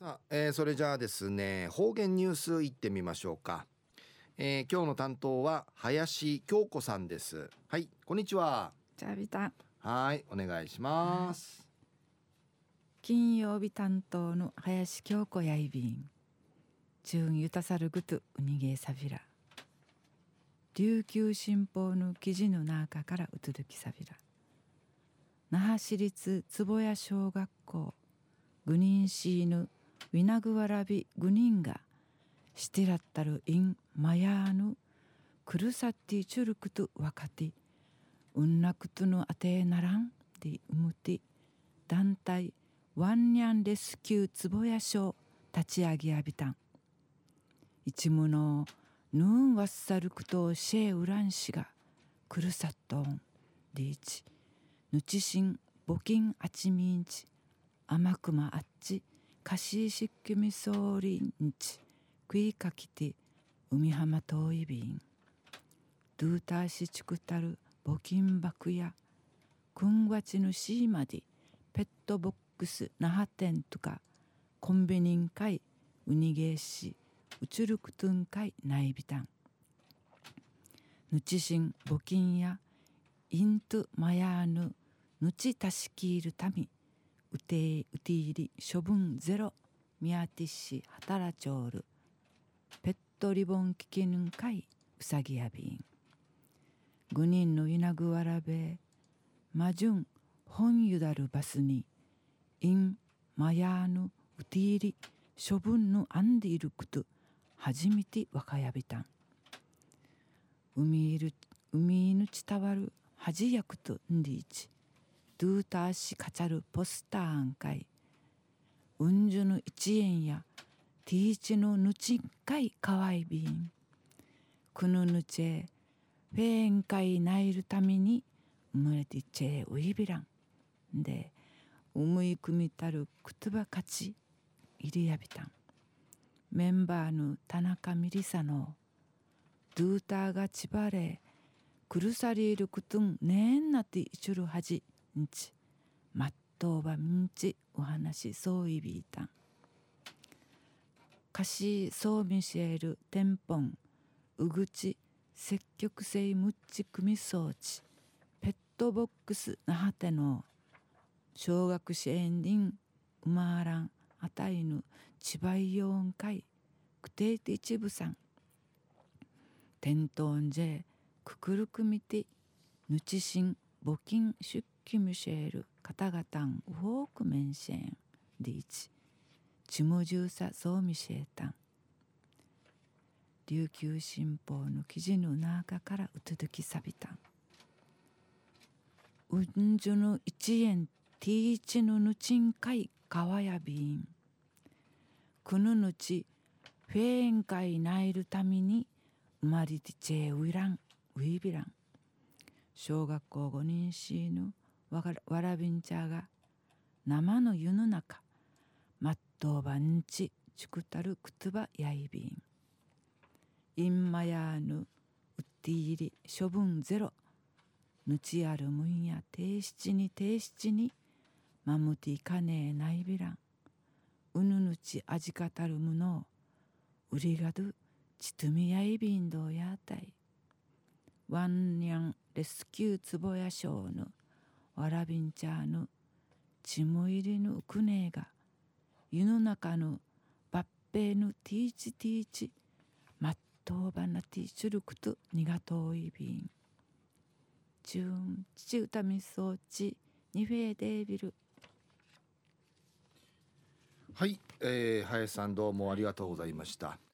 さあ、えー、それじゃあですね方言ニュースいってみましょうか、えー、今日の担当は林京子さんです。はいこんにちは。じゃあビタはいお願いします、金曜日担当の林京子やいびん。中ゆたさるぐとうにげさびら。琉球新報の記事の中からうつるきさびら。那覇市立坪谷小学校グニンシーヌウィナグワラビグニンがシティラッタルインマヤーヌクルサッティチュルクトワカティウンナクトヌアテーナランディウムティ団体ワンニャンレスキュー坪谷賞立ち上げアビタン一無のヌーンワッサルクトシェウランシがクルサットンリーチヌチシンボキンアチミンチアマクマアッチカシーシッキミソーリンチ。クイカキティ海浜遠い便。ドゥーターシチクタル募金箱やクンワチのシーマディペットボックス那覇店とかコンビニン会ウニゲーシウチュルクトゥン会ナイビタン。ヌチシン募金やイントマヤーヌヌチタシキールタミうてうていり処分ゼロ。ミヤティッシハタラチョールペットリボンキキヌンカイウサギヤビングニンのイナグワラベマジュンホンユダルバスに。インマヤーヌウティーリ処分のアンディルクト初めて若やびたん。海いる海犬伝わる恥やくとんでいち。ドゥーターシカチャルポスターアンカイうんじゅの一円やティーチのぬちっかいかわいびんくぬぬちえフェーンかいないるために生まれてちえウイビランでうむいくみたるくつばかちいりやびたんメンバーの田中みりさのドゥーターがちばれくるさりいるくとんねえんなていちゅるはじんちまっとうばみんちお話そういびいたん。カシーソーミシェルテンポンうぐち積極性むっち組装置ペットボックスなはての小学支援人うまらんあたいぬ千葉イヨン会くていて一部さん。店頭んじえくくるくみてぬちしん募金出キムシェール方々んウォークメンシェンリーチチムジューサソーミシェータン。琉球新報の記事の中からうつづきさびた。んうんじゅの一円ティーチのぬちんかいかわやびん。くぬぬちフェーンかいないるために生まれてちえウイランウイビラン小学校5人しーぬわらびんちゃが生の湯の中まっとうばんちちくたるくつばやいびん。いんまやぬうっていり処分ゼロぬちあるむんやて七にて七にまむていかねえないびらん。うぬぬちあじかたるむのうりがどちとみやいびんどうやたい。ワンニャンレスキューつぼやしょうぬわらびんちゃぬちむいりぬくねえが湯の中のばっぺぬティーチティーチまっとうばなティーチュルクとにがといびんちゅんちうたみそうちにフェーデービル。はい、えー、林さんどうもありがとうございました。